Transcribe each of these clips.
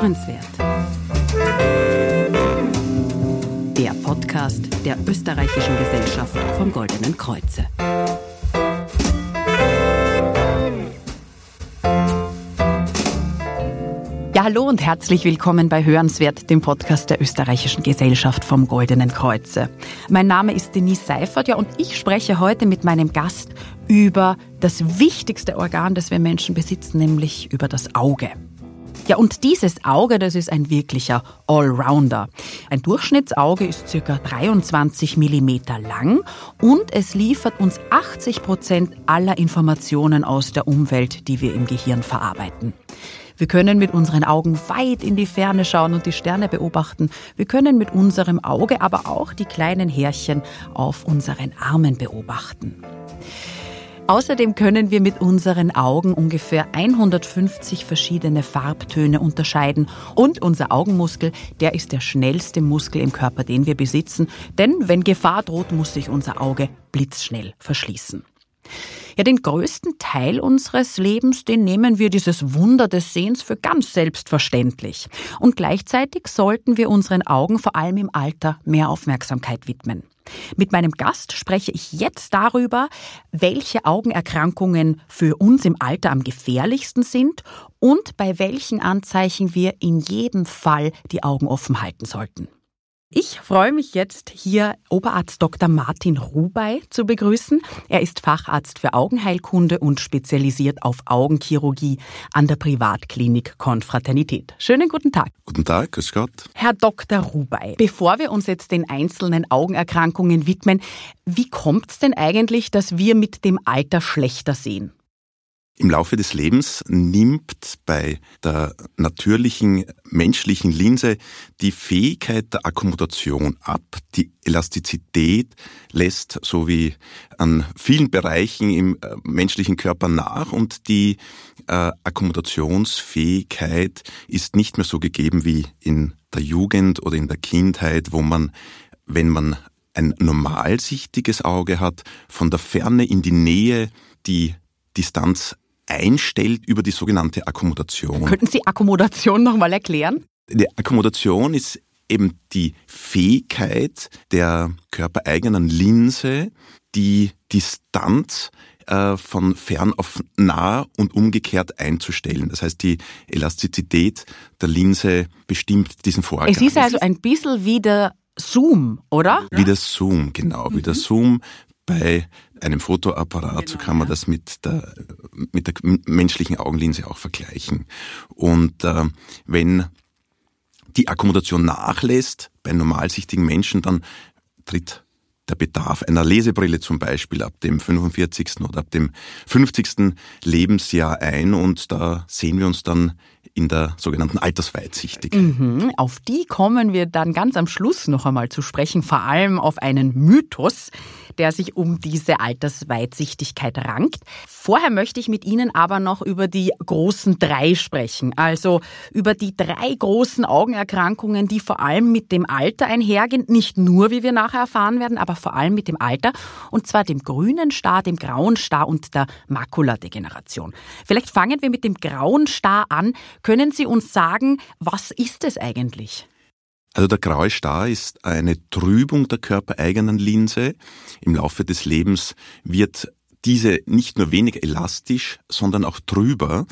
Hörenswert. Der Podcast der Österreichischen Gesellschaft vom Goldenen Kreuze. Ja, hallo und herzlich willkommen bei Hörenswert, dem Podcast der Österreichischen Gesellschaft vom Goldenen Kreuze. Mein Name ist Denise Seifert, ja, und ich spreche heute mit meinem Gast über das wichtigste Organ, das wir Menschen besitzen, nämlich über das Auge. Ja, und dieses Auge, das ist ein wirklicher Allrounder. Ein Durchschnittsauge ist circa 23 Millimeter lang und es liefert uns 80 Prozent aller Informationen aus der Umwelt, die wir im Gehirn verarbeiten. Wir können mit unseren Augen weit in die Ferne schauen und die Sterne beobachten. Wir können mit unserem Auge aber auch die kleinen Härchen auf unseren Armen beobachten. Außerdem können wir mit unseren Augen ungefähr 150 verschiedene Farbtöne unterscheiden. Und unser Augenmuskel, der ist der schnellste Muskel im Körper, den wir besitzen. Denn wenn Gefahr droht, muss sich unser Auge blitzschnell verschließen. Ja, den größten Teil unseres Lebens, den nehmen wir dieses Wunder des Sehens für ganz selbstverständlich. Und gleichzeitig sollten wir unseren Augen vor allem im Alter mehr Aufmerksamkeit widmen. Mit meinem Gast spreche ich jetzt darüber, welche Augenerkrankungen für uns im Alter am gefährlichsten sind und bei welchen Anzeichen wir in jedem Fall die Augen offen halten sollten. Ich freue mich jetzt, hier Oberarzt Dr. Martin Rubey zu begrüßen. Er ist Facharzt für Augenheilkunde und spezialisiert auf Augenchirurgie an der Privatklinik Konfraternität. Schönen guten Tag. Guten Tag, grüß Gott. Herr Dr. Rubey, bevor wir uns jetzt den einzelnen Augenerkrankungen widmen, wie kommt es denn eigentlich, dass wir mit dem Alter schlechter sehen? Im Laufe des Lebens nimmt bei der natürlichen menschlichen Linse die Fähigkeit der Akkommodation ab. Die Elastizität lässt so wie an vielen Bereichen im äh, menschlichen Körper nach und die äh, Akkommodationsfähigkeit ist nicht mehr so gegeben wie in der Jugend oder in der Kindheit, wo man, wenn man ein normalsichtiges Auge hat, von der Ferne in die Nähe die Distanz einstellt über die sogenannte Akkommodation. Könnten Sie Akkommodation nochmal erklären? Die Akkommodation ist eben die Fähigkeit der körpereigenen Linse, die Distanz äh, von fern auf nah und umgekehrt einzustellen. Das heißt, die Elastizität der Linse bestimmt diesen Vorgang. Es ist also ein bisschen wie der Zoom, oder? Wie der Zoom, genau. Mhm. Wie der Zoom bei einem Fotoapparat, genau, so kann man ja. das mit der, mit der menschlichen Augenlinse auch vergleichen. Und äh, wenn die Akkommodation nachlässt bei normalsichtigen Menschen, dann tritt der Bedarf einer Lesebrille zum Beispiel ab dem 45. oder ab dem 50. Lebensjahr ein und da sehen wir uns dann in der sogenannten Altersweitsichtigen. Mhm, auf die kommen wir dann ganz am Schluss noch einmal zu sprechen, vor allem auf einen Mythos, der sich um diese Altersweitsichtigkeit rankt. Vorher möchte ich mit Ihnen aber noch über die großen drei sprechen, also über die drei großen Augenerkrankungen, die vor allem mit dem Alter einhergehen, nicht nur, wie wir nachher erfahren werden, aber vor allem mit dem Alter, und zwar dem grünen Star, dem grauen Star und der Makuladegeneration. Vielleicht fangen wir mit dem grauen Star an. Können Sie uns sagen, was ist es eigentlich? Also der graue Star ist eine Trübung der körpereigenen Linse. Im Laufe des Lebens wird diese nicht nur weniger elastisch, sondern auch trüber.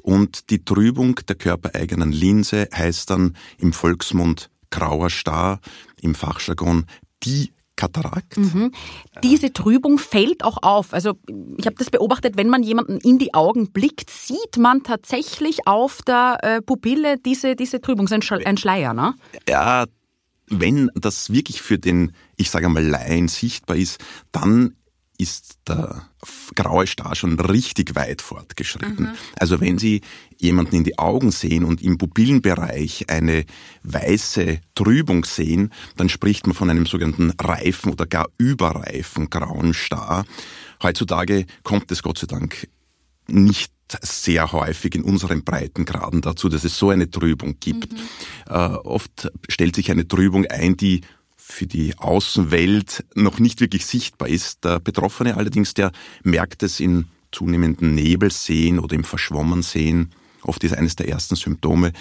Und die Trübung der körpereigenen Linse heißt dann im Volksmund grauer Star, im Fachjargon die Katarakt. Mhm. Diese Trübung fällt auch auf. Also ich habe das beobachtet, wenn man jemanden in die Augen blickt, sieht man tatsächlich auf der äh, Pupille diese, diese Trübung, ein, ein Schleier, ne? Ja, wenn das wirklich für den, ich sage mal, Laien sichtbar ist, dann ist der graue Star schon richtig weit fortgeschritten. Mhm. Also wenn Sie jemanden in die Augen sehen und im Pupillenbereich eine weiße Trübung sehen, dann spricht man von einem sogenannten reifen oder gar überreifen grauen Star. Heutzutage kommt es Gott sei Dank nicht sehr häufig in unseren Breitengraden dazu, dass es so eine Trübung gibt. Mhm. Äh, oft stellt sich eine Trübung ein, die für die Außenwelt noch nicht wirklich sichtbar ist. Der Betroffene allerdings, der merkt es in zunehmenden Nebelsehen oder im Verschwommensehen. Oft ist eines der ersten Symptome,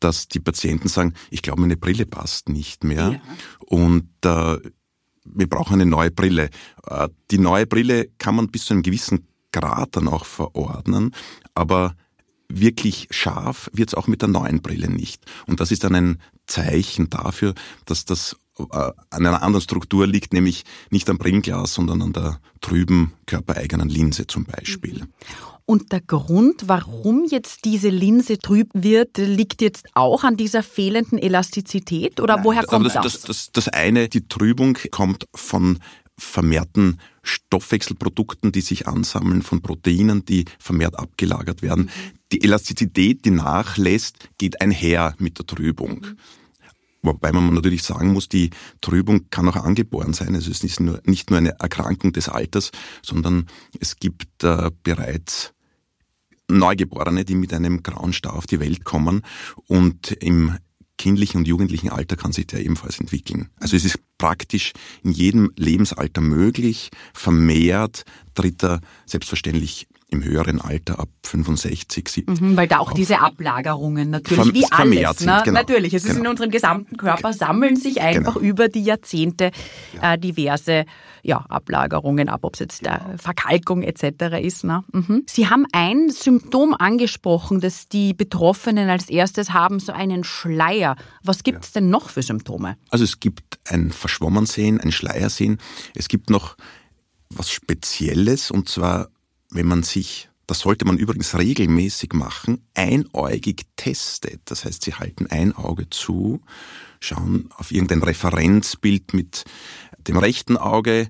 dass die Patienten sagen, ich glaube, meine Brille passt nicht mehr ja. und äh, wir brauchen eine neue Brille. Äh, die neue Brille kann man bis zu einem gewissen Grad dann auch verordnen, aber wirklich scharf wird es auch mit der neuen Brille nicht. Und das ist dann ein Zeichen dafür, dass das an einer anderen Struktur liegt, nämlich nicht am Brillenglas, sondern an der trüben körpereigenen Linse zum Beispiel. Mhm. Und der Grund, warum jetzt diese Linse trüb wird, liegt jetzt auch an dieser fehlenden Elastizität oder Nein, woher kommt das, das? Das, das? das eine, die Trübung kommt von vermehrten Stoffwechselprodukten, die sich ansammeln, von Proteinen, die vermehrt abgelagert werden. Mhm. Die Elastizität, die nachlässt, geht einher mit der Trübung. Wobei man natürlich sagen muss, die Trübung kann auch angeboren sein. Also es ist nur, nicht nur eine Erkrankung des Alters, sondern es gibt äh, bereits Neugeborene, die mit einem grauen Star auf die Welt kommen und im kindlichen und jugendlichen Alter kann sich der ebenfalls entwickeln. Also es ist praktisch in jedem Lebensalter möglich. Vermehrt tritt er selbstverständlich im höheren Alter ab 65, 70. Mhm, weil da auch diese Ablagerungen natürlich wie alles, sind, ne? genau, natürlich, es ist genau. in unserem gesamten Körper sammeln sich einfach genau. über die Jahrzehnte ja. äh, diverse ja, Ablagerungen ab, ob es jetzt äh, Verkalkung etc. ist. Ne? Mhm. Sie haben ein Symptom angesprochen, dass die Betroffenen als erstes haben, so einen Schleier. Was gibt es denn noch für Symptome? Also es gibt ein Verschwommensehen, ein Schleiersehen. Es gibt noch was Spezielles und zwar wenn man sich, das sollte man übrigens regelmäßig machen, einäugig testet. Das heißt, Sie halten ein Auge zu, schauen auf irgendein Referenzbild mit dem rechten Auge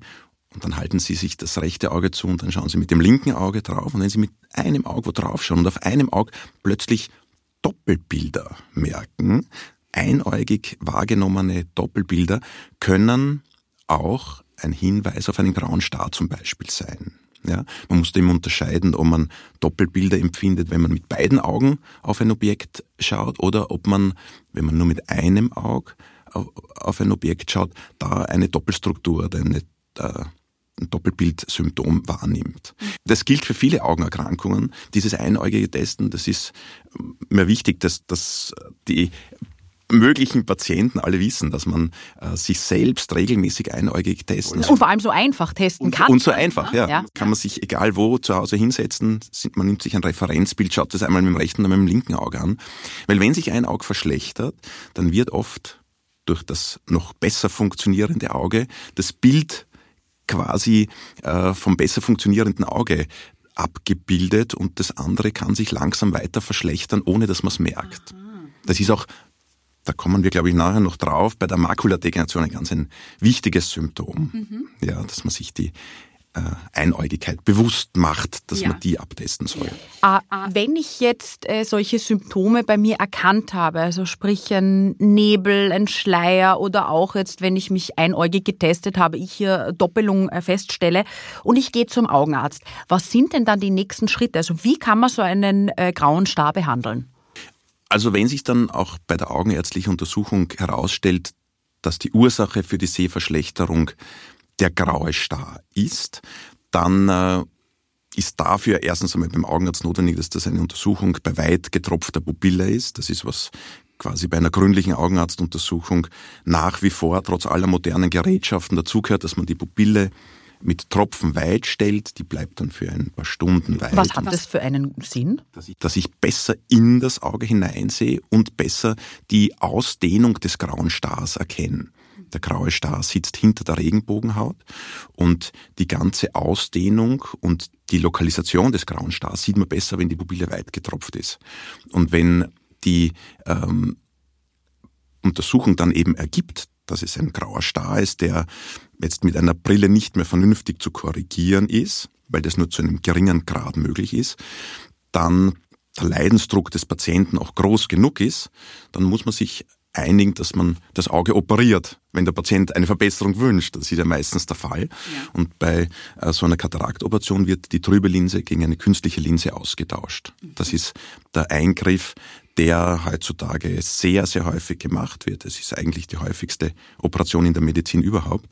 und dann halten Sie sich das rechte Auge zu und dann schauen Sie mit dem linken Auge drauf. Und wenn Sie mit einem Auge drauf schauen und auf einem Auge plötzlich Doppelbilder merken, einäugig wahrgenommene Doppelbilder können auch ein Hinweis auf einen grauen Star zum Beispiel sein. Ja, man muss dem unterscheiden, ob man Doppelbilder empfindet, wenn man mit beiden Augen auf ein Objekt schaut oder ob man, wenn man nur mit einem Auge auf ein Objekt schaut, da eine Doppelstruktur oder eine, äh, ein Doppelbildsymptom wahrnimmt. Das gilt für viele Augenerkrankungen. Dieses einäugige Testen, das ist mir wichtig, dass, dass die möglichen Patienten alle wissen, dass man äh, sich selbst regelmäßig einäugig testen Und vor allem so einfach testen kann. Und so einfach, ja. ja. Kann man sich egal wo zu Hause hinsetzen, man nimmt sich ein Referenzbild, schaut das einmal mit dem rechten und mit dem linken Auge an. Weil wenn sich ein Auge verschlechtert, dann wird oft durch das noch besser funktionierende Auge das Bild quasi äh, vom besser funktionierenden Auge abgebildet und das andere kann sich langsam weiter verschlechtern, ohne dass man es merkt. Das ist auch da kommen wir, glaube ich, nachher noch drauf, bei der Makuladegeneration ein ganz ein wichtiges Symptom. Mhm. Ja, dass man sich die äh, Einäugigkeit bewusst macht, dass ja. man die abtesten soll. Ah, wenn ich jetzt äh, solche Symptome bei mir erkannt habe, also sprich ein Nebel, ein Schleier oder auch jetzt, wenn ich mich einäugig getestet habe, ich hier Doppelung äh, feststelle und ich gehe zum Augenarzt, was sind denn dann die nächsten Schritte? Also wie kann man so einen äh, grauen Star behandeln? Also wenn sich dann auch bei der augenärztlichen Untersuchung herausstellt, dass die Ursache für die Sehverschlechterung der graue Star ist, dann äh, ist dafür erstens einmal beim Augenarzt notwendig, dass das eine Untersuchung bei weit getropfter Pupille ist. Das ist was quasi bei einer gründlichen Augenarztuntersuchung nach wie vor trotz aller modernen Gerätschaften dazugehört, dass man die Pupille mit Tropfen weit stellt, die bleibt dann für ein paar Stunden weit. Was hat das für einen Sinn? Dass ich, dass ich besser in das Auge hineinsehe und besser die Ausdehnung des grauen Stars erkenne. Der graue Star sitzt hinter der Regenbogenhaut und die ganze Ausdehnung und die Lokalisation des grauen Stars sieht man besser, wenn die Pupille weit getropft ist. Und wenn die ähm, Untersuchung dann eben ergibt, dass es ein grauer Star ist, der jetzt mit einer Brille nicht mehr vernünftig zu korrigieren ist, weil das nur zu einem geringen Grad möglich ist, dann der Leidensdruck des Patienten auch groß genug ist, dann muss man sich einigen, dass man das Auge operiert, wenn der Patient eine Verbesserung wünscht. Das ist ja meistens der Fall. Ja. Und bei äh, so einer Kataraktoperation wird die trübe Linse gegen eine künstliche Linse ausgetauscht. Mhm. Das ist der Eingriff, der heutzutage sehr, sehr häufig gemacht wird. Es ist eigentlich die häufigste Operation in der Medizin überhaupt.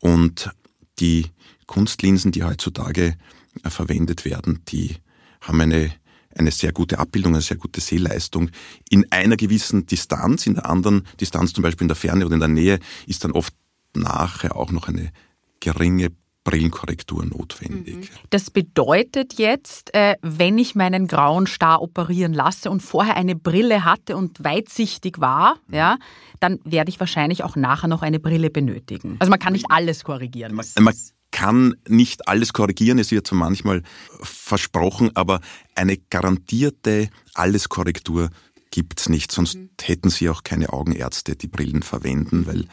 Und die Kunstlinsen, die heutzutage äh, verwendet werden, die haben eine eine sehr gute Abbildung, eine sehr gute Sehleistung. In einer gewissen Distanz, in der anderen Distanz, zum Beispiel in der Ferne oder in der Nähe, ist dann oft nachher auch noch eine geringe Brillenkorrektur notwendig. Mhm. Das bedeutet jetzt, äh, wenn ich meinen grauen Star operieren lasse und vorher eine Brille hatte und weitsichtig war, mhm. ja, dann werde ich wahrscheinlich auch nachher noch eine Brille benötigen. Also man kann nicht alles korrigieren. Man, man kann nicht alles korrigieren, es wird zwar manchmal versprochen, aber eine garantierte Alleskorrektur gibt's nicht, sonst mhm. hätten sie auch keine Augenärzte, die Brillen verwenden, weil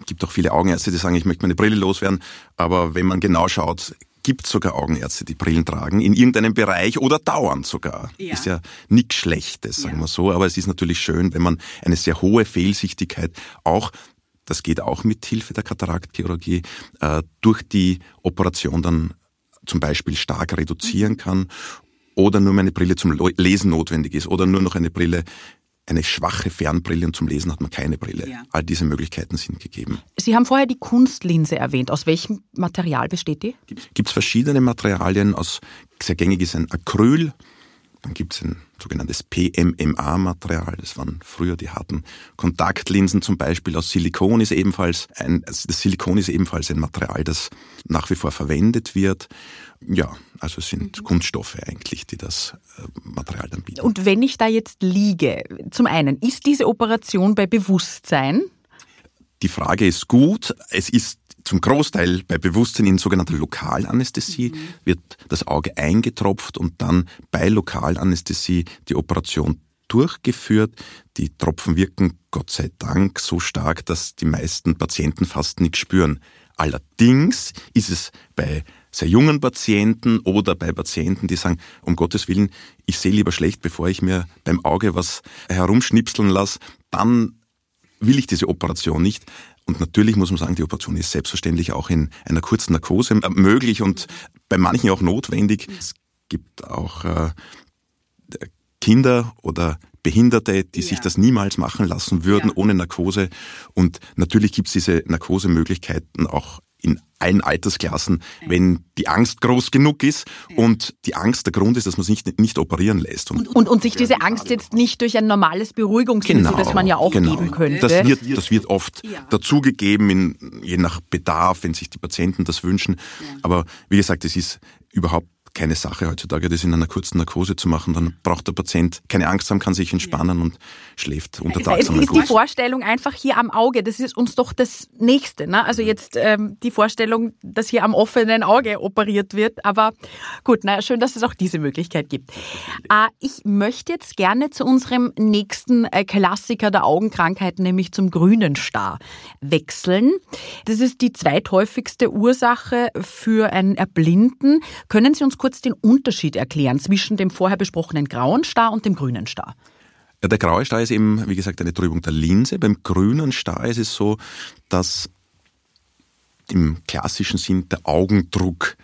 es gibt auch viele Augenärzte, die sagen, ich möchte meine Brille loswerden, aber wenn man genau schaut, gibt es sogar Augenärzte, die Brillen tragen, in irgendeinem Bereich oder dauernd sogar. Ja. Ist ja nichts Schlechtes, sagen ja. wir so, aber es ist natürlich schön, wenn man eine sehr hohe Fehlsichtigkeit auch das geht auch mit Hilfe der Kataraktchirurgie, äh, durch die Operation dann zum Beispiel stark reduzieren mhm. kann oder nur meine Brille zum Lesen notwendig ist oder nur noch eine Brille, eine schwache Fernbrille und zum Lesen hat man keine Brille. Ja. All diese Möglichkeiten sind gegeben. Sie haben vorher die Kunstlinse erwähnt. Aus welchem Material besteht die? Gibt es verschiedene Materialien. Aus sehr gängig ist ein Acryl, dann gibt es ein sogenanntes PMMA-Material. Das waren früher die harten Kontaktlinsen zum Beispiel aus Silikon ist ebenfalls ein, also das Silikon ist ebenfalls ein Material, das nach wie vor verwendet wird. Ja, also es sind mhm. Kunststoffe eigentlich, die das äh, Material dann bieten. Und wenn ich da jetzt liege, zum einen, ist diese Operation bei Bewusstsein? Die Frage ist gut. Es ist zum Großteil bei Bewusstsein in sogenannter Lokalanästhesie mhm. wird das Auge eingetropft und dann bei Lokalanästhesie die Operation durchgeführt. Die Tropfen wirken Gott sei Dank so stark, dass die meisten Patienten fast nichts spüren. Allerdings ist es bei sehr jungen Patienten oder bei Patienten, die sagen, um Gottes Willen, ich sehe lieber schlecht, bevor ich mir beim Auge was herumschnipseln lasse, dann will ich diese Operation nicht. Und natürlich muss man sagen, die Operation ist selbstverständlich auch in einer kurzen Narkose möglich und bei manchen auch notwendig. Es gibt auch äh, Kinder oder Behinderte, die ja. sich das niemals machen lassen würden ja. ohne Narkose. Und natürlich gibt es diese Narkosemöglichkeiten auch in allen Altersklassen, ja. wenn die Angst groß genug ist ja. und die Angst der Grund ist, dass man sich nicht, nicht operieren lässt. Und, und, und sich diese Angst jetzt nicht durch ein normales Beruhigungsmittel, genau, das man ja auch genau. geben könnte. Das wird, das wird oft ja. dazugegeben, in, je nach Bedarf, wenn sich die Patienten das wünschen. Aber wie gesagt, es ist überhaupt keine Sache heutzutage, das in einer kurzen Narkose zu machen. Dann braucht der Patient keine Angst haben, kann sich entspannen ja. und schläft untertags. Es ist die Vorstellung einfach hier am Auge, das ist uns doch das Nächste. Ne? Also jetzt ähm, die Vorstellung, dass hier am offenen Auge operiert wird. Aber gut, na, schön, dass es auch diese Möglichkeit gibt. Äh, ich möchte jetzt gerne zu unserem nächsten äh, Klassiker der Augenkrankheiten, nämlich zum grünen Star, wechseln. Das ist die zweithäufigste Ursache für ein Erblinden. Können Sie uns kurz den Unterschied erklären zwischen dem vorher besprochenen grauen Star und dem grünen Star? Ja, der graue Star ist eben, wie gesagt, eine Trübung der Linse. Beim grünen Star ist es so, dass im klassischen Sinn der Augendruck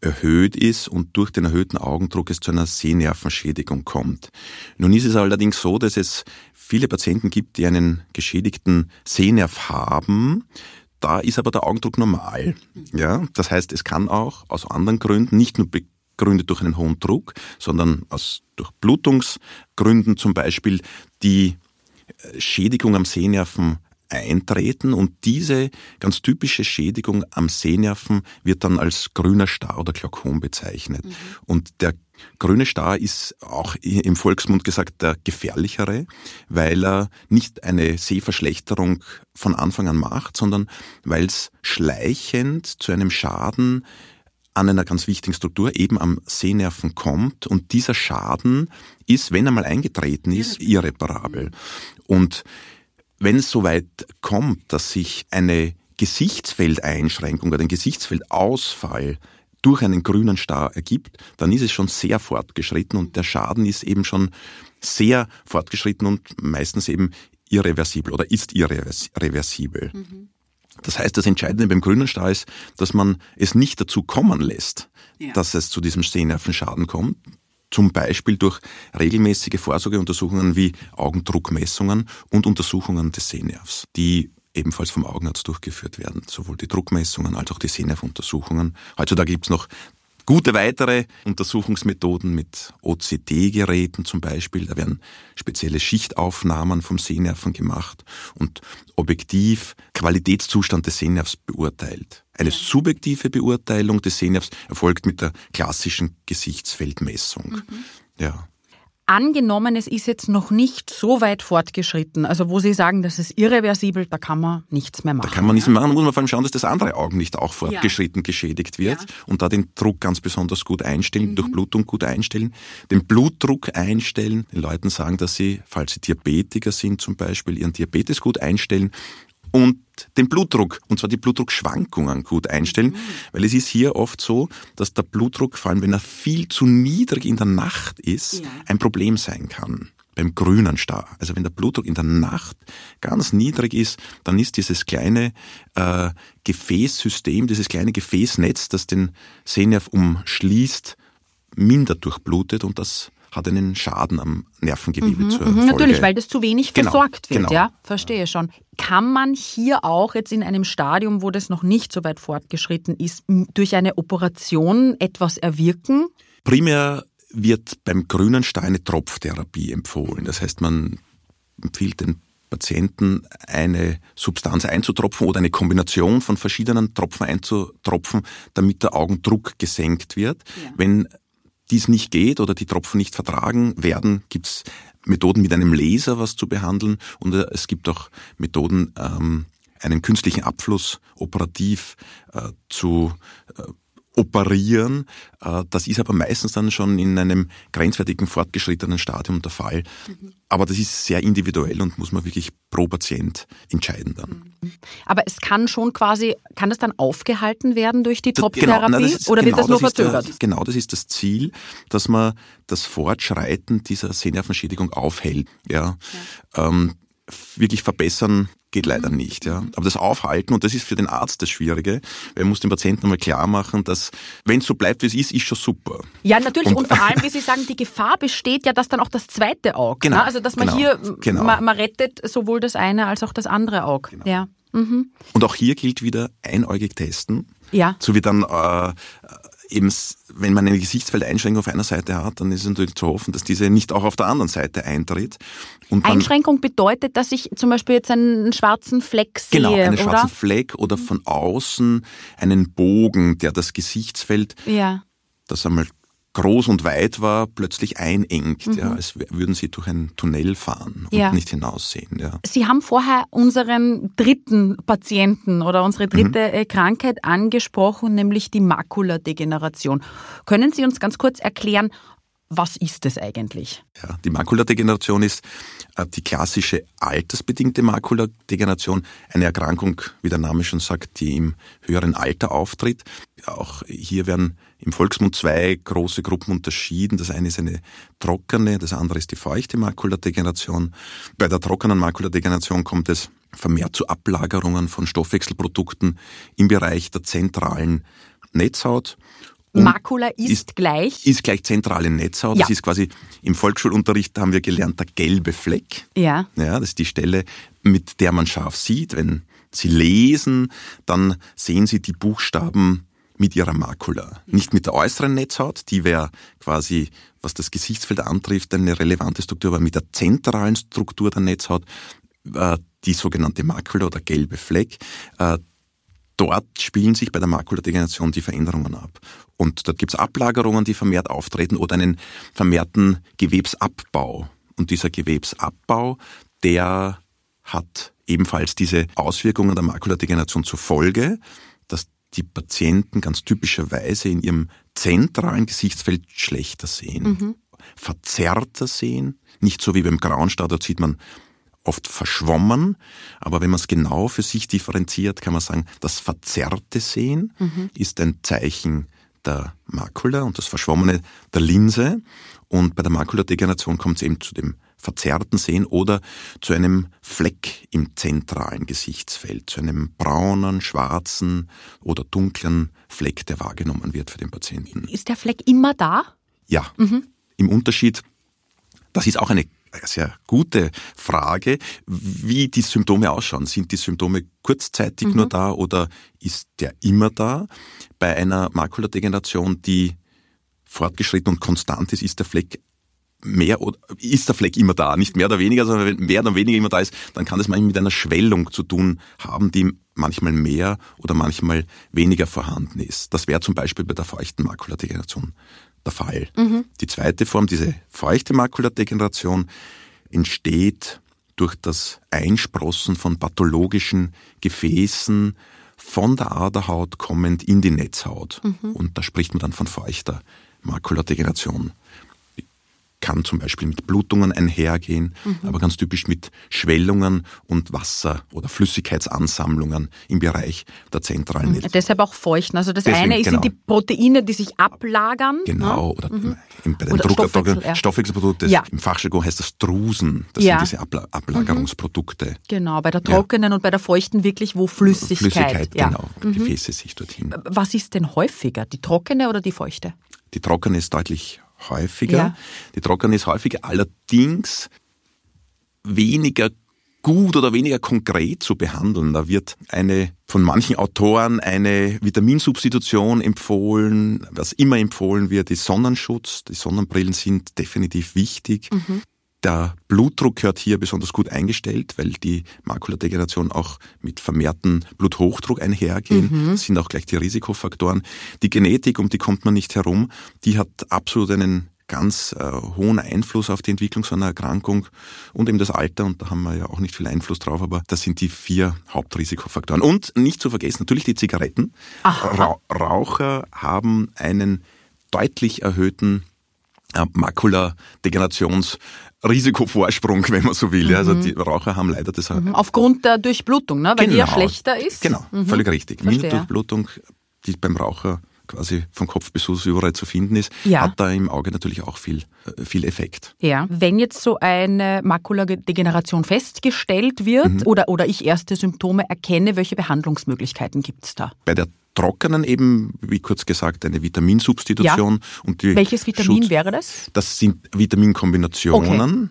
erhöht ist und durch den erhöhten Augendruck es zu einer Sehnervenschädigung kommt. Nun ist es allerdings so, dass es viele Patienten gibt, die einen geschädigten Sehnerv haben, da ist aber der Augendruck normal. Ja, das heißt, es kann auch aus anderen Gründen, nicht nur begründet durch einen hohen Druck, sondern aus, durch Blutungsgründen zum Beispiel, die äh, Schädigung am Sehnerven eintreten und diese ganz typische Schädigung am Sehnerven wird dann als grüner Star oder Glaukom bezeichnet. Mhm. Und der grüne Star ist auch im Volksmund gesagt der gefährlichere, weil er nicht eine Sehverschlechterung von Anfang an macht, sondern weil es schleichend zu einem Schaden an einer ganz wichtigen Struktur, eben am Sehnerven kommt. Und dieser Schaden ist, wenn er mal eingetreten ist, irreparabel. Und wenn es soweit kommt, dass sich eine Gesichtsfeldeinschränkung oder ein Gesichtsfeldausfall durch einen grünen Star ergibt, dann ist es schon sehr fortgeschritten und der Schaden ist eben schon sehr fortgeschritten und meistens eben irreversibel oder ist irreversibel. Mhm. Das heißt, das Entscheidende beim grünen Star ist, dass man es nicht dazu kommen lässt, ja. dass es zu diesem Sehnervenschaden kommt. Zum Beispiel durch regelmäßige Vorsorgeuntersuchungen wie Augendruckmessungen und Untersuchungen des Sehnervs, die ebenfalls vom Augenarzt durchgeführt werden. Sowohl die Druckmessungen als auch die Sehnervuntersuchungen. Heutzutage gibt es noch Gute weitere Untersuchungsmethoden mit OCT-Geräten zum Beispiel. Da werden spezielle Schichtaufnahmen vom Sehnerven gemacht und objektiv Qualitätszustand des Sehnervs beurteilt. Eine subjektive Beurteilung des Sehnervs erfolgt mit der klassischen Gesichtsfeldmessung. Mhm. Ja. Angenommen, es ist jetzt noch nicht so weit fortgeschritten, also wo Sie sagen, das ist irreversibel, da kann man nichts mehr machen. Da kann man nichts mehr machen, da muss man vor allem schauen, dass das andere Auge nicht auch fortgeschritten ja. geschädigt wird ja. und da den Druck ganz besonders gut einstellen, mhm. Durchblutung gut einstellen, den Blutdruck einstellen, den Leuten sagen, dass sie, falls sie Diabetiker sind zum Beispiel, ihren Diabetes gut einstellen und den Blutdruck, und zwar die Blutdruckschwankungen gut einstellen, mhm. weil es ist hier oft so, dass der Blutdruck, vor allem wenn er viel zu niedrig in der Nacht ist, ja. ein Problem sein kann beim grünen Star. Also wenn der Blutdruck in der Nacht ganz niedrig ist, dann ist dieses kleine äh, Gefäßsystem, dieses kleine Gefäßnetz, das den Sehnerv umschließt, minder durchblutet und das hat einen Schaden am Nervengewebe mhm, zur mhm, Folge. Natürlich, weil das zu wenig genau, versorgt wird, genau. ja, verstehe schon. Kann man hier auch jetzt in einem Stadium, wo das noch nicht so weit fortgeschritten ist, durch eine Operation etwas erwirken? Primär wird beim grünen Stein eine Tropftherapie empfohlen. Das heißt, man empfiehlt den Patienten eine Substanz einzutropfen oder eine Kombination von verschiedenen Tropfen einzutropfen, damit der Augendruck gesenkt wird. Ja. Wenn dies nicht geht oder die Tropfen nicht vertragen werden, gibt es Methoden mit einem Laser was zu behandeln. Und äh, es gibt auch Methoden, ähm, einen künstlichen Abfluss operativ äh, zu äh, operieren. Äh, das ist aber meistens dann schon in einem grenzwertigen fortgeschrittenen Stadium der Fall. Mhm. Aber das ist sehr individuell und muss man wirklich pro Patient entscheiden dann. Mhm. Aber es kann schon quasi, kann das dann aufgehalten werden durch die genau, na, oder genau, wird das nur verzögert? Der, genau, das ist das Ziel, dass man das Fortschreiten dieser Sehnervenschädigung aufhält. Ja. ja. Ähm, wirklich verbessern geht leider nicht. Ja. Aber das Aufhalten, und das ist für den Arzt das Schwierige, weil er muss dem Patienten mal klar machen, dass wenn es so bleibt, wie es ist, ist schon super. Ja, natürlich. Und, und, vor allem, wie Sie sagen, die Gefahr besteht ja, dass dann auch das zweite Auge, genau, ne? also dass man genau, hier, genau. Man, man, rettet sowohl das eine als auch das andere Auge. Genau. Ja. Mhm. Und auch hier gilt wieder einäugig testen. Ja. So wie dann äh, eben, wenn man eine Gesichtsfeldeinschränkung auf einer Seite hat, dann ist es natürlich zu hoffen, dass diese nicht auch auf der anderen Seite eintritt. Und Einschränkung bedeutet, dass ich zum Beispiel jetzt einen schwarzen Fleck sehe, Genau, einen oder? schwarzen Fleck oder von außen einen Bogen, der das Gesichtsfeld, ja. das einmal groß und weit war, plötzlich einengt, mhm. ja, als würden sie durch ein Tunnel fahren und ja. nicht hinaussehen. Ja. Sie haben vorher unseren dritten Patienten oder unsere dritte mhm. Äh, Krankheit angesprochen, nämlich die Makuladegeneration. Können Sie uns ganz kurz erklären, was ist es eigentlich? Ja, die Makuladegeneration ist äh, die klassische altersbedingte Makuladegeneration, eine Erkrankung, wie der Name schon sagt, die im höheren Alter auftritt. Auch hier werden im Volksmund zwei große Gruppen unterschieden. Das eine ist eine trockene, das andere ist die feuchte Makuladegeneration. Bei der trockenen Makuladegeneration kommt es vermehrt zu Ablagerungen von Stoffwechselprodukten im Bereich der zentralen Netzhaut Makula ist, ist, gleich? Ist gleich zentrale Netzhaut. Ja. Das ist quasi, im Volksschulunterricht haben wir gelernt, der gelbe Fleck. Ja. Ja, das ist die Stelle, mit der man scharf sieht. Wenn Sie lesen, dann sehen Sie die Buchstaben mit ihrer Makula. Nicht mit der äußeren Netzhaut, die wäre quasi, was das Gesichtsfeld antrifft, eine relevante Struktur, aber mit der zentralen Struktur der Netzhaut, äh, die sogenannte Makula oder gelbe Fleck, äh, dort spielen sich bei der Makuladegeneration die Veränderungen ab. Und dort gibt es Ablagerungen, die vermehrt auftreten oder einen vermehrten Gewebsabbau. Und dieser Gewebsabbau, der hat ebenfalls diese Auswirkungen der Makuladegeneration zur Folge, die Patienten ganz typischerweise in ihrem zentralen Gesichtsfeld schlechter sehen, mhm. verzerrter sehen, nicht so wie beim Grauenstar, dort sieht man oft verschwommen, aber wenn man es genau für sich differenziert, kann man sagen, das verzerrte Sehen mhm. ist ein Zeichen der Makula und das Verschwommene der Linse. Und bei der Makuladegeneration kommt es eben zu dem verzerrten Sehen oder zu einem Fleck im zentralen Gesichtsfeld, zu einem braunen, schwarzen oder dunklen Fleck, der wahrgenommen wird für den Patienten. Ist der Fleck immer da? Ja. Mhm. Im Unterschied, das ist auch eine sehr gute Frage, wie die Symptome ausschauen. Sind die Symptome kurzzeitig mhm. nur da oder ist der immer da? Bei einer Makuladegeneration, die fortgeschritten und konstant ist, ist der Fleck mehr oder ist der Fleck immer da, nicht mehr oder weniger, sondern wenn mehr oder weniger immer da ist, dann kann das manchmal mit einer Schwellung zu tun haben, die manchmal mehr oder manchmal weniger vorhanden ist. Das wäre zum Beispiel bei der feuchten Makuladegeneration der Fall. Mhm. Die zweite Form, diese feuchte Makuladegeneration, entsteht durch das Einsprossen von pathologischen Gefäßen von der Aderhaut kommend in die Netzhaut. Mhm. Und da spricht man dann von feuchter Makuladegeneration kann zum Beispiel mit Blutungen einhergehen, mhm. aber ganz typisch mit Schwellungen und Wasser- oder Flüssigkeitsansammlungen im Bereich der zentralen mhm. Deshalb auch feuchten. Also das Deswegen, eine genau. sind die Proteine, die sich ablagern. Genau, ne? oder mhm. bei den Stoffwechsel, ja. Stoffwechselprodukten, ja. im Fachjargon heißt das Drusen. Das ja. sind diese Abla Ablagerungsprodukte. Mhm. Genau, bei der trockenen und bei der feuchten wirklich, wo Flüssigkeit. Flüssigkeit, genau, mhm. Gefäße sich dorthin. Was ist denn häufiger, die trockene oder die feuchte? Die trockene ist deutlich häufiger. Ja. Die trockene ist häufiger, allerdings weniger gut oder weniger konkret zu behandeln. Da wird eine von manchen Autoren eine Vitaminsubstitution empfohlen. Was immer empfohlen wird, ist Sonnenschutz. Die Sonnenbrillen sind definitiv wichtig. Mhm. Der Blutdruck gehört hier besonders gut eingestellt, weil die Makuladegeneration auch mit vermehrtem Bluthochdruck einhergehen. Mhm. Das sind auch gleich die Risikofaktoren. Die Genetik, um die kommt man nicht herum, die hat absolut einen ganz äh, hohen Einfluss auf die Entwicklung so einer Erkrankung und eben das Alter, und da haben wir ja auch nicht viel Einfluss drauf, aber das sind die vier Hauptrisikofaktoren. Und nicht zu vergessen, natürlich die Zigaretten. Ra Raucher haben einen deutlich erhöhten äh, Makuladegenerations Risikovorsprung, wenn man so will. Also mhm. Also die Raucher haben leider das. Mhm. Aufgrund der Durchblutung, ne? weil genau. die ja schlechter ist. Genau, mhm. völlig richtig. Minderdurchblutung, die beim Raucher quasi von Kopf bis Fuß überall zu finden ist, ja. hat da im Auge natürlich auch viel, äh, viel Effekt. Ja, wenn jetzt so eine Makuladegeneration festgestellt wird mhm. oder, oder ich erste Symptome erkenne, welche Behandlungsmöglichkeiten gibt es da? Bei der trockenen eben, wie kurz gesagt, eine Vitaminsubstitution. Ja. Und die Welches Vitamin Schutz, wäre das? Das sind Vitaminkombinationen. Okay.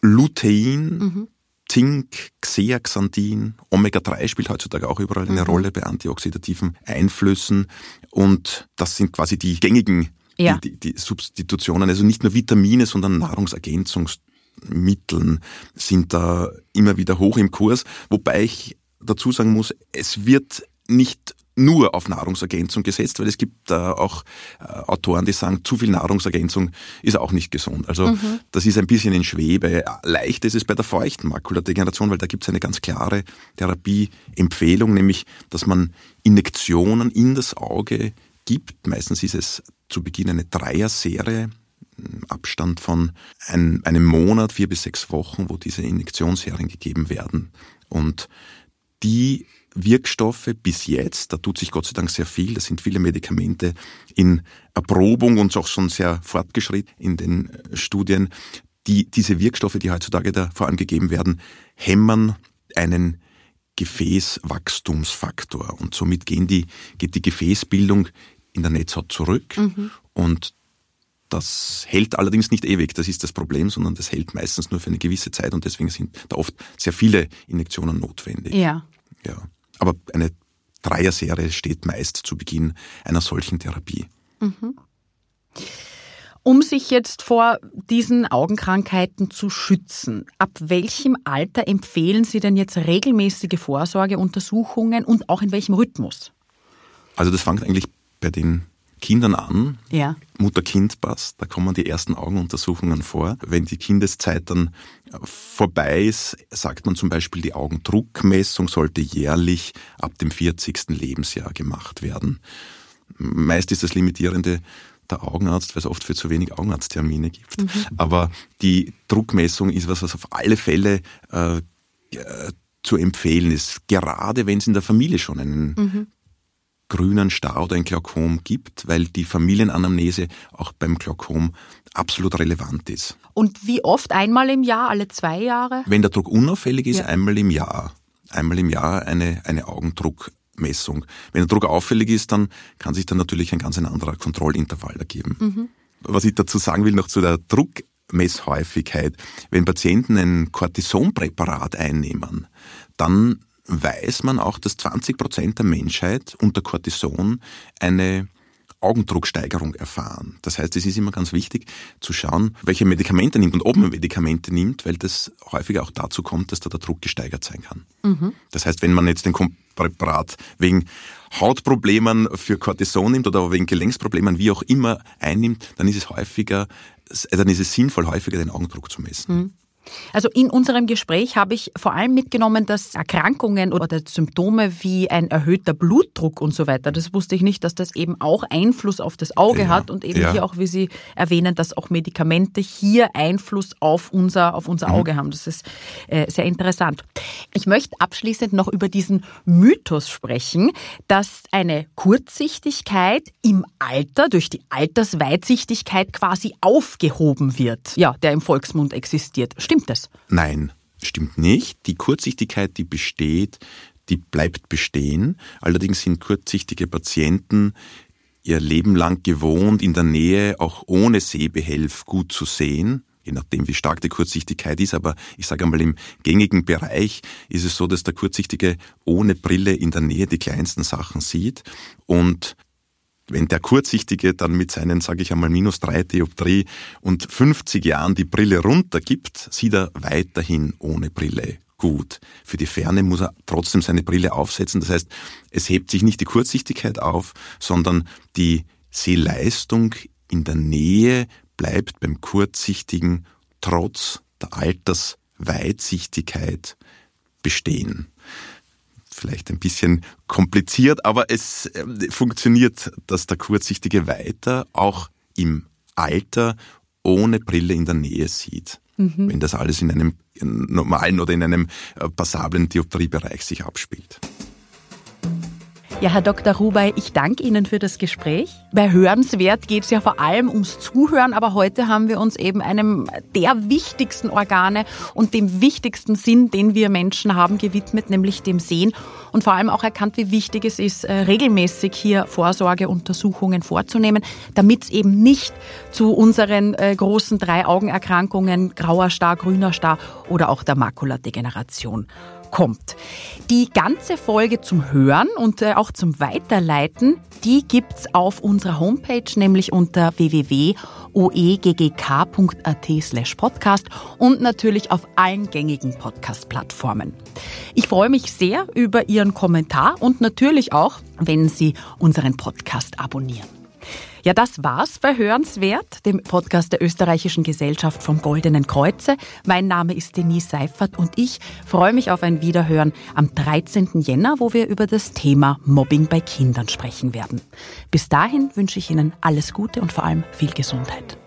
Lutein, mhm. Zink, Xeaxanthin, Omega-3 spielt heutzutage auch überall eine mhm. Rolle bei antioxidativen Einflüssen. Und das sind quasi die gängigen ja. die, die, die Substitutionen, also nicht nur Vitamine, sondern Nahrungsergänzungsmitteln sind da immer wieder hoch im Kurs. Wobei ich dazu sagen muss, es wird nicht nur auf Nahrungsergänzung gesetzt, weil es gibt äh, auch äh, Autoren, die sagen, zu viel Nahrungsergänzung ist auch nicht gesund. Also mhm. das ist ein bisschen in Schwebe. Leicht ist es bei der feuchten Makuladegeneration, weil da gibt es eine ganz klare Therapieempfehlung, nämlich dass man Injektionen in das Auge gibt. Meistens ist es zu Beginn eine Dreier-Serie, Abstand von ein, einem Monat, vier bis sechs Wochen, wo diese Injektionsserien gegeben werden. Und die Wirkstoffe bis jetzt, da tut sich Gott sei Dank sehr viel, da sind viele Medikamente in Erprobung und auch schon sehr fortgeschritten in den äh, Studien. Die, diese Wirkstoffe, die heutzutage da vor allem gegeben werden, hämmern einen Gefäßwachstumsfaktor und somit gehen die, geht die Gefäßbildung in der Netzhaut zurück mhm. und das hält allerdings nicht ewig, das ist das Problem, sondern das hält meistens nur für eine gewisse Zeit und deswegen sind da oft sehr viele Injektionen notwendig. Ja. Ja. Aber eine Dreier-Serie steht meist zu Beginn einer solchen Therapie. Mhm. Um sich jetzt vor diesen Augenkrankheiten zu schützen, ab welchem Alter empfehlen Sie denn jetzt regelmäßige Vorsorgeuntersuchungen und auch in welchem Rhythmus? Also das fängt eigentlich bei den Kindern an. Ja. Mutter-Kind-Pass, da kommen die ersten Augenuntersuchungen vor. Wenn die Kindeszeit dann vorbei ist, sagt man zum Beispiel, die Augendruckmessung sollte jährlich ab dem 40. Lebensjahr gemacht werden. Meist ist das Limitierende der Augenarzt, weil es oft für zu wenig Augenarzttermine gibt. Mhm. Aber die Druckmessung ist was, was auf alle Fälle äh, zu empfehlen ist. Gerade wenn es in der Familie schon einen mhm grünen Star oder ein Glaukom gibt, weil die Familienanamnese auch beim Glaukom absolut relevant ist. Und wie oft? Einmal im Jahr, alle zwei Jahre? Wenn der Druck unauffällig ist, ja. einmal im Jahr. Einmal im Jahr eine, eine Augendruckmessung. Wenn der Druck auffällig ist, dann kann sich dann natürlich ein ganz anderer Kontrollintervall ergeben. Mhm. Was ich dazu sagen will noch zu der Druck Messhäufigkeit. Wenn Patienten ein Cortisonpräparat einnehmen, dann weiß man auch, dass 20 Prozent der Menschheit unter Cortison eine Augendrucksteigerung erfahren. Das heißt, es ist immer ganz wichtig zu schauen, welche Medikamente nimmt und ob man Medikamente nimmt, weil das häufig auch dazu kommt, dass da der Druck gesteigert sein kann. Mhm. Das heißt, wenn man jetzt den Präparat wegen Hautproblemen für Cortison nimmt oder wegen Gelenksproblemen, wie auch immer, einnimmt, dann ist es häufiger, dann ist es sinnvoll, häufiger den Augendruck zu messen. Mhm. Also in unserem Gespräch habe ich vor allem mitgenommen, dass Erkrankungen oder Symptome wie ein erhöhter Blutdruck und so weiter, das wusste ich nicht, dass das eben auch Einfluss auf das Auge ja, hat und eben ja. hier auch, wie Sie erwähnen, dass auch Medikamente hier Einfluss auf unser, auf unser mhm. Auge haben. Das ist äh, sehr interessant. Ich möchte abschließend noch über diesen Mythos sprechen, dass eine Kurzsichtigkeit im Alter durch die Altersweitsichtigkeit quasi aufgehoben wird, ja, der im Volksmund existiert. Stimmt Stimmt das? Nein, stimmt nicht. Die Kurzsichtigkeit, die besteht, die bleibt bestehen. Allerdings sind kurzsichtige Patienten ihr Leben lang gewohnt, in der Nähe auch ohne Sehbehelf gut zu sehen je nachdem, wie stark die Kurzsichtigkeit ist, aber ich sage einmal, im gängigen Bereich ist es so, dass der Kurzsichtige ohne Brille in der Nähe die kleinsten Sachen sieht und wenn der Kurzsichtige dann mit seinen, sage ich einmal, minus drei Dioptrie und 50 Jahren die Brille runtergibt, sieht er weiterhin ohne Brille gut. Für die Ferne muss er trotzdem seine Brille aufsetzen. Das heißt, es hebt sich nicht die Kurzsichtigkeit auf, sondern die Sehleistung in der Nähe bleibt beim Kurzsichtigen trotz der Altersweitsichtigkeit bestehen vielleicht ein bisschen kompliziert, aber es äh, funktioniert, dass der Kurzsichtige weiter auch im Alter ohne Brille in der Nähe sieht. Mhm. Wenn das alles in einem normalen oder in einem äh, passablen Dioptriebereich sich abspielt. Ja, Herr Dr. Rubey, ich danke Ihnen für das Gespräch. Bei Hörenswert geht es ja vor allem ums Zuhören, aber heute haben wir uns eben einem der wichtigsten Organe und dem wichtigsten Sinn, den wir Menschen haben, gewidmet, nämlich dem Sehen und vor allem auch erkannt, wie wichtig es ist, äh, regelmäßig hier Vorsorgeuntersuchungen vorzunehmen, damit es eben nicht zu unseren äh, großen drei Augenerkrankungen, grauer Star, grüner Star oder auch der Makuladegeneration kommt. Die ganze Folge zum Hören und äh, auch zum Weiterleiten, die gibt's auf unserer Homepage, nämlich unter www.oeggk.at slash podcast und natürlich auf allen gängigen Podcast-Plattformen. Ich freue mich sehr über Ihren Kommentar und natürlich auch, wenn Sie unseren Podcast abonnieren. Ja, das war's bei Hörenswert, dem Podcast der Österreichischen Gesellschaft vom Goldenen Kreuze. Mein Name ist Denise Seifert und ich freue mich auf ein Wiederhören am 13. Jänner, wo wir über das Thema Mobbing bei Kindern sprechen werden. Bis dahin wünsche ich Ihnen alles Gute und vor allem viel Gesundheit.